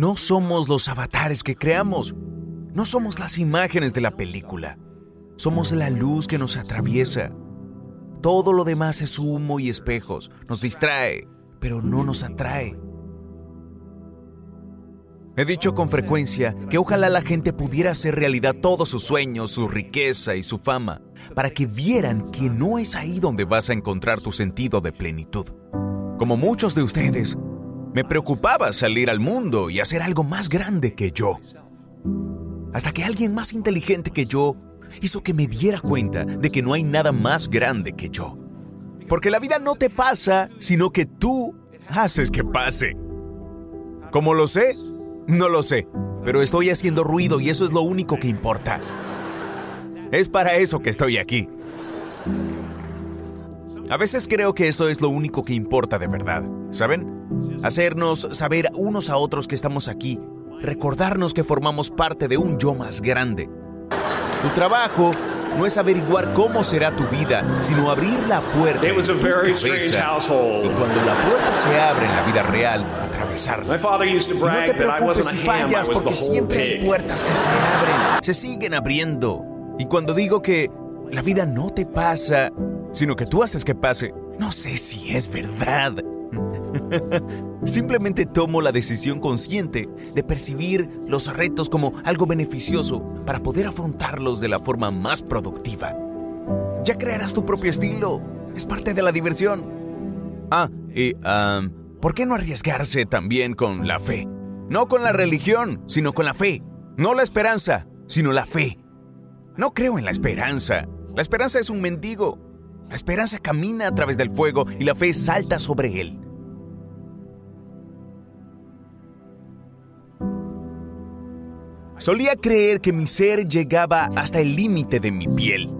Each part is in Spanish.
No somos los avatares que creamos. No somos las imágenes de la película. Somos la luz que nos atraviesa. Todo lo demás es humo y espejos. Nos distrae, pero no nos atrae. He dicho con frecuencia que ojalá la gente pudiera hacer realidad todos sus sueños, su riqueza y su fama, para que vieran que no es ahí donde vas a encontrar tu sentido de plenitud. Como muchos de ustedes, me preocupaba salir al mundo y hacer algo más grande que yo. Hasta que alguien más inteligente que yo hizo que me diera cuenta de que no hay nada más grande que yo. Porque la vida no te pasa, sino que tú haces que pase. ¿Cómo lo sé? No lo sé, pero estoy haciendo ruido y eso es lo único que importa. Es para eso que estoy aquí. A veces creo que eso es lo único que importa de verdad, ¿saben? Hacernos saber unos a otros que estamos aquí, recordarnos que formamos parte de un yo más grande. Tu trabajo no es averiguar cómo será tu vida, sino abrir la puerta. It was a very strange household. Y cuando la puerta se abre en la vida real, atravesarla. My father used to Y no te preocupes si fallas porque siempre hay puertas que se abren, se siguen abriendo. Y cuando digo que la vida no te pasa, sino que tú haces que pase, no sé si es verdad. Simplemente tomo la decisión consciente de percibir los retos como algo beneficioso para poder afrontarlos de la forma más productiva. Ya crearás tu propio estilo. Es parte de la diversión. Ah, y ¿por qué no arriesgarse también con la fe? No con la religión, sino con la fe. No la esperanza, sino la fe. No creo en la esperanza. La esperanza es un mendigo. La esperanza camina a través del fuego y la fe salta sobre él. Solía creer que mi ser llegaba hasta el límite de mi piel,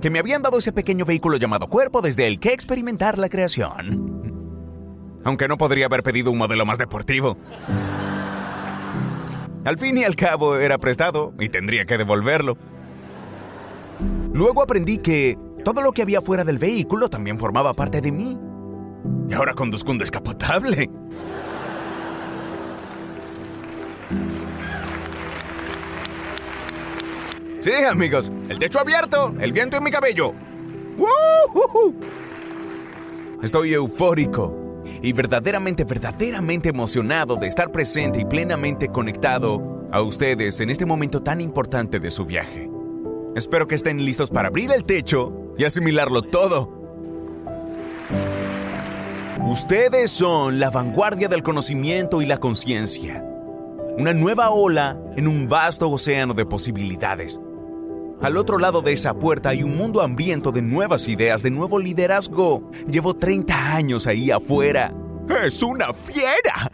que me habían dado ese pequeño vehículo llamado cuerpo desde el que experimentar la creación. Aunque no podría haber pedido un modelo más deportivo. Al fin y al cabo era prestado y tendría que devolverlo. Luego aprendí que todo lo que había fuera del vehículo también formaba parte de mí. Y ahora conduzco un descapotable. Sí, amigos, el techo abierto, el viento en mi cabello. ¡Woo! Estoy eufórico y verdaderamente, verdaderamente emocionado de estar presente y plenamente conectado a ustedes en este momento tan importante de su viaje. Espero que estén listos para abrir el techo y asimilarlo todo. Ustedes son la vanguardia del conocimiento y la conciencia. Una nueva ola en un vasto océano de posibilidades. Al otro lado de esa puerta hay un mundo hambriento de nuevas ideas, de nuevo liderazgo. Llevo 30 años ahí afuera. ¡Es una fiera!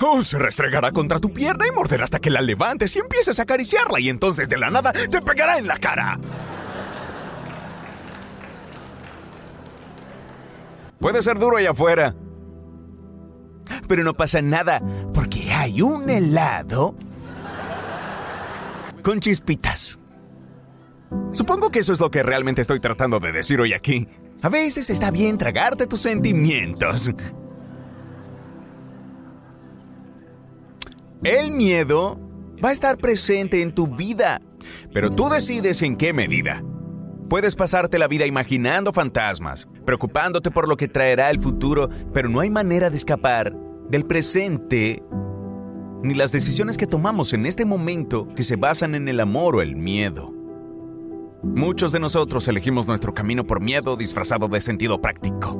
Oh, se restregará contra tu pierna y morderá hasta que la levantes y empieces a acariciarla y entonces de la nada te pegará en la cara. Puede ser duro allá afuera. Pero no pasa nada, porque hay un helado con chispitas. Supongo que eso es lo que realmente estoy tratando de decir hoy aquí. A veces está bien tragarte tus sentimientos. El miedo va a estar presente en tu vida, Pero tú decides en qué medida. Puedes pasarte la vida imaginando fantasmas, preocupándote por lo que traerá el futuro, pero no hay manera de escapar del presente ni las decisiones que tomamos en este momento que se basan en el amor o el miedo. Muchos de nosotros elegimos nuestro camino por miedo disfrazado de sentido práctico.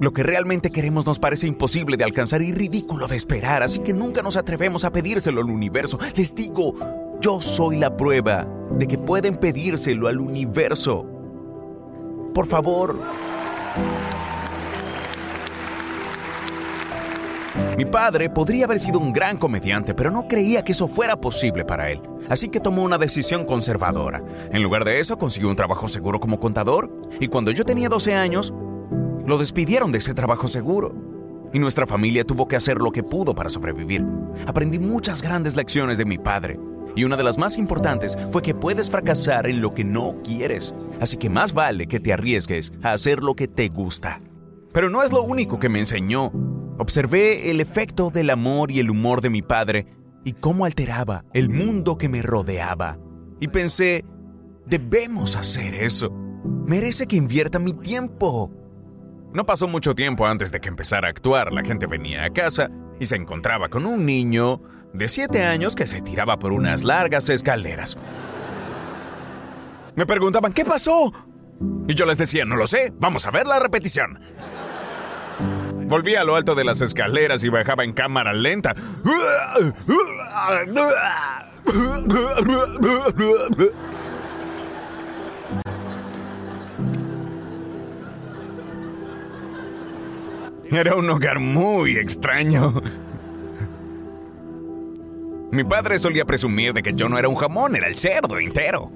Lo que realmente queremos nos parece imposible de alcanzar y ridículo de esperar, así que nunca nos atrevemos a pedírselo al universo. Les digo, yo soy la prueba de que pueden pedírselo al universo. Por favor. Mi padre podría haber sido un gran comediante, pero no creía que eso fuera posible para él. Así que tomó una decisión conservadora. En lugar de eso, consiguió un trabajo seguro como contador. Y cuando yo tenía 12 años, lo despidieron de ese trabajo seguro. Y nuestra familia tuvo que hacer lo que pudo para sobrevivir. Aprendí muchas grandes lecciones de mi padre. Y una de las más importantes fue que puedes fracasar en lo que no quieres. Así que más vale que te arriesgues a hacer lo que te gusta. Pero no es lo único que me enseñó. Observé el efecto del amor y el humor de mi padre y cómo alteraba el mundo que me rodeaba. Y pensé, debemos hacer eso. Merece que invierta mi tiempo. No pasó mucho tiempo antes de que empezara a actuar. La gente venía a casa y se encontraba con un niño de siete años que se tiraba por unas largas escaleras. Me preguntaban, ¿qué pasó? Y yo les decía, no lo sé, vamos a ver la repetición. Volví a lo alto de las escaleras y bajaba en cámara lenta. Era un hogar muy extraño. Mi padre solía presumir de que yo no era un jamón, era el cerdo entero.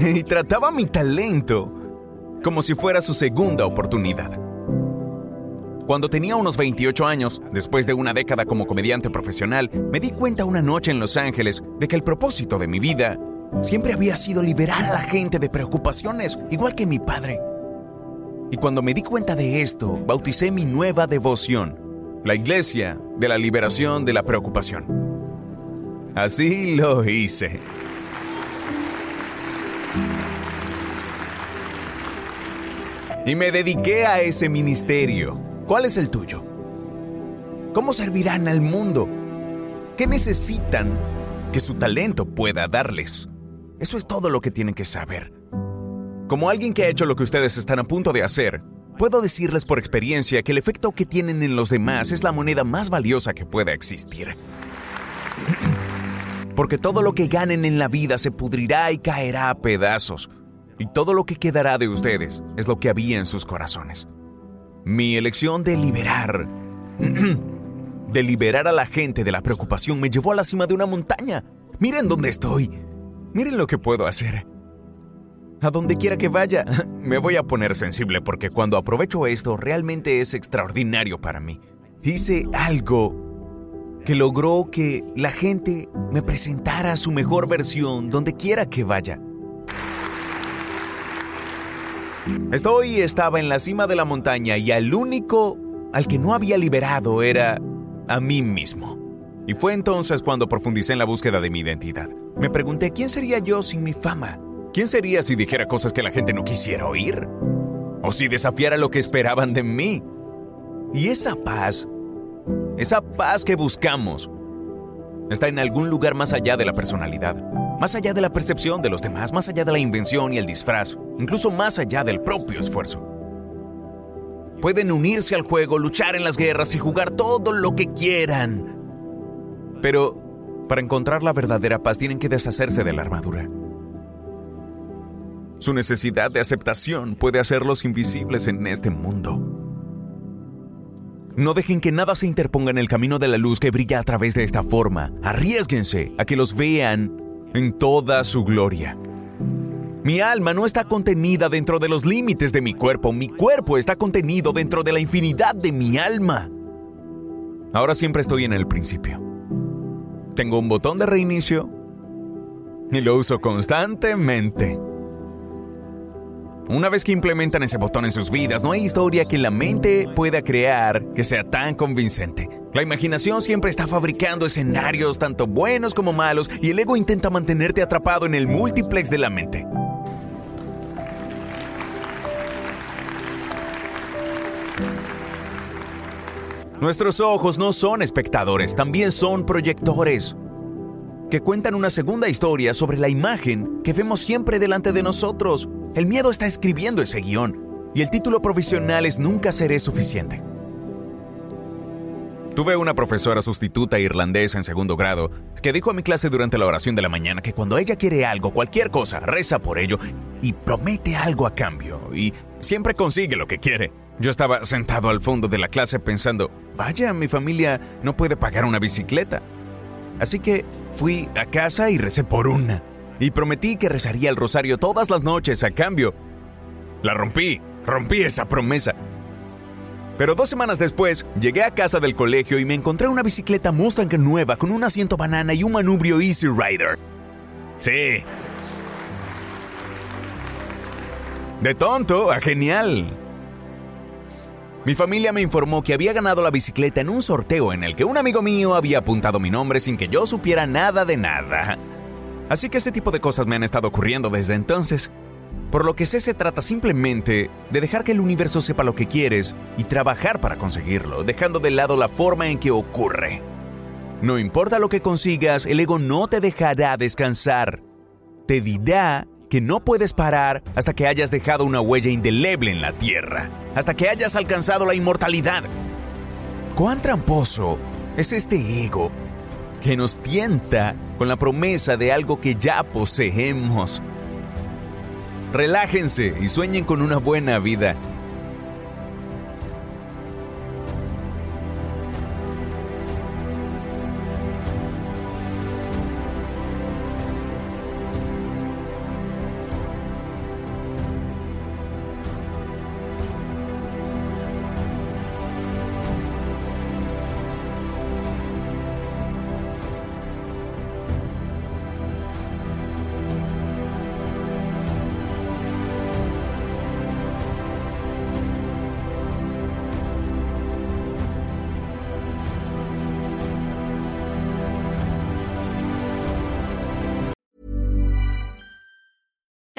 Y trataba mi talento como si fuera su segunda oportunidad. Cuando tenía unos 28 años, después de una década como comediante profesional, me di cuenta una noche en Los Ángeles de que el propósito de mi vida siempre había sido liberar a la gente de preocupaciones, igual que mi padre. Y cuando me di cuenta de esto, bauticé mi nueva devoción, la Iglesia de la Liberación de la Preocupación. Así lo hice. Y me dediqué a ese ministerio. ¿Cuál es el tuyo? ¿Cómo servirán al mundo? ¿Qué necesitan que su talento pueda darles? Eso es todo lo que tienen que saber. Como alguien que ha hecho lo que ustedes están a punto de hacer, puedo decirles por experiencia que el efecto que tienen en los demás es la moneda más valiosa que pueda existir. Porque todo lo que ganen en la vida se pudrirá y caerá a pedazos. Y todo lo que quedará de ustedes es lo que había en sus corazones. Mi elección de liberar, de liberar a la gente de la preocupación me llevó a la cima de una montaña. Miren dónde estoy. Miren lo que puedo hacer. A donde quiera que vaya, me voy a poner sensible porque cuando aprovecho esto realmente es extraordinario para mí. Hice algo que logró que la gente me presentara su mejor versión donde quiera que vaya. Estoy estaba en la cima de la montaña y al único al que no había liberado era a mí mismo. Y fue entonces cuando profundicé en la búsqueda de mi identidad. Me pregunté quién sería yo sin mi fama. ¿Quién sería si dijera cosas que la gente no quisiera oír? ¿O si desafiara lo que esperaban de mí? Y esa paz, esa paz que buscamos, está en algún lugar más allá de la personalidad, más allá de la percepción de los demás, más allá de la invención y el disfraz, incluso más allá del propio esfuerzo. Pueden unirse al juego, luchar en las guerras y jugar todo lo que quieran. Pero para encontrar la verdadera paz tienen que deshacerse de la armadura. Su necesidad de aceptación puede hacerlos invisibles en este mundo. No dejen que nada se interponga en el camino de la luz que brilla a través de esta forma. Arriesguense a que los vean en toda su gloria. Mi alma no está contenida dentro de los límites de mi cuerpo, mi cuerpo está contenido dentro de la infinidad de mi alma. Ahora siempre estoy en el principio. Tengo un botón de reinicio y lo uso constantemente. Una vez que implementan ese botón en sus vidas, no hay historia que la mente pueda crear que sea tan convincente. La imaginación siempre está fabricando escenarios tanto buenos como malos y el ego intenta mantenerte atrapado en el multiplex de la mente. Nuestros ojos no son espectadores, también son proyectores, que cuentan una segunda historia sobre la imagen que vemos siempre delante de nosotros. El miedo está escribiendo ese guion, y el título provisional es Nunca seré suficiente. Tuve una profesora sustituta irlandesa en segundo grado que dijo a mi clase durante la oración de la mañana que cuando ella quiere algo, cualquier cosa, reza por ello y promete algo a cambio y siempre consigue lo que quiere. Yo estaba sentado al fondo de la clase pensando, vaya, mi familia no puede pagar una bicicleta. Así que fui a casa y recé por una. Y prometí que rezaría el rosario todas las noches a cambio. La rompí, rompí esa promesa. Pero dos semanas después, llegué a casa del colegio y me encontré una bicicleta Mustang nueva con un asiento banana y un manubrio Easy Rider. Sí. De tonto a genial. Mi familia me informó que había ganado la bicicleta en un sorteo en el que un amigo mío había apuntado mi nombre sin que yo supiera nada de nada. Así que ese tipo de cosas me han estado ocurriendo desde entonces. Por lo que sé se trata simplemente de dejar que el universo sepa lo que quieres y trabajar para conseguirlo, dejando de lado la forma en que ocurre. No importa lo que consigas, el ego no te dejará descansar. Te dirá que no puedes parar hasta que hayas dejado una huella indeleble en la tierra, hasta que hayas alcanzado la inmortalidad. ¿Cuán tramposo es este ego que nos tienta con la promesa de algo que ya poseemos? Relájense y sueñen con una buena vida.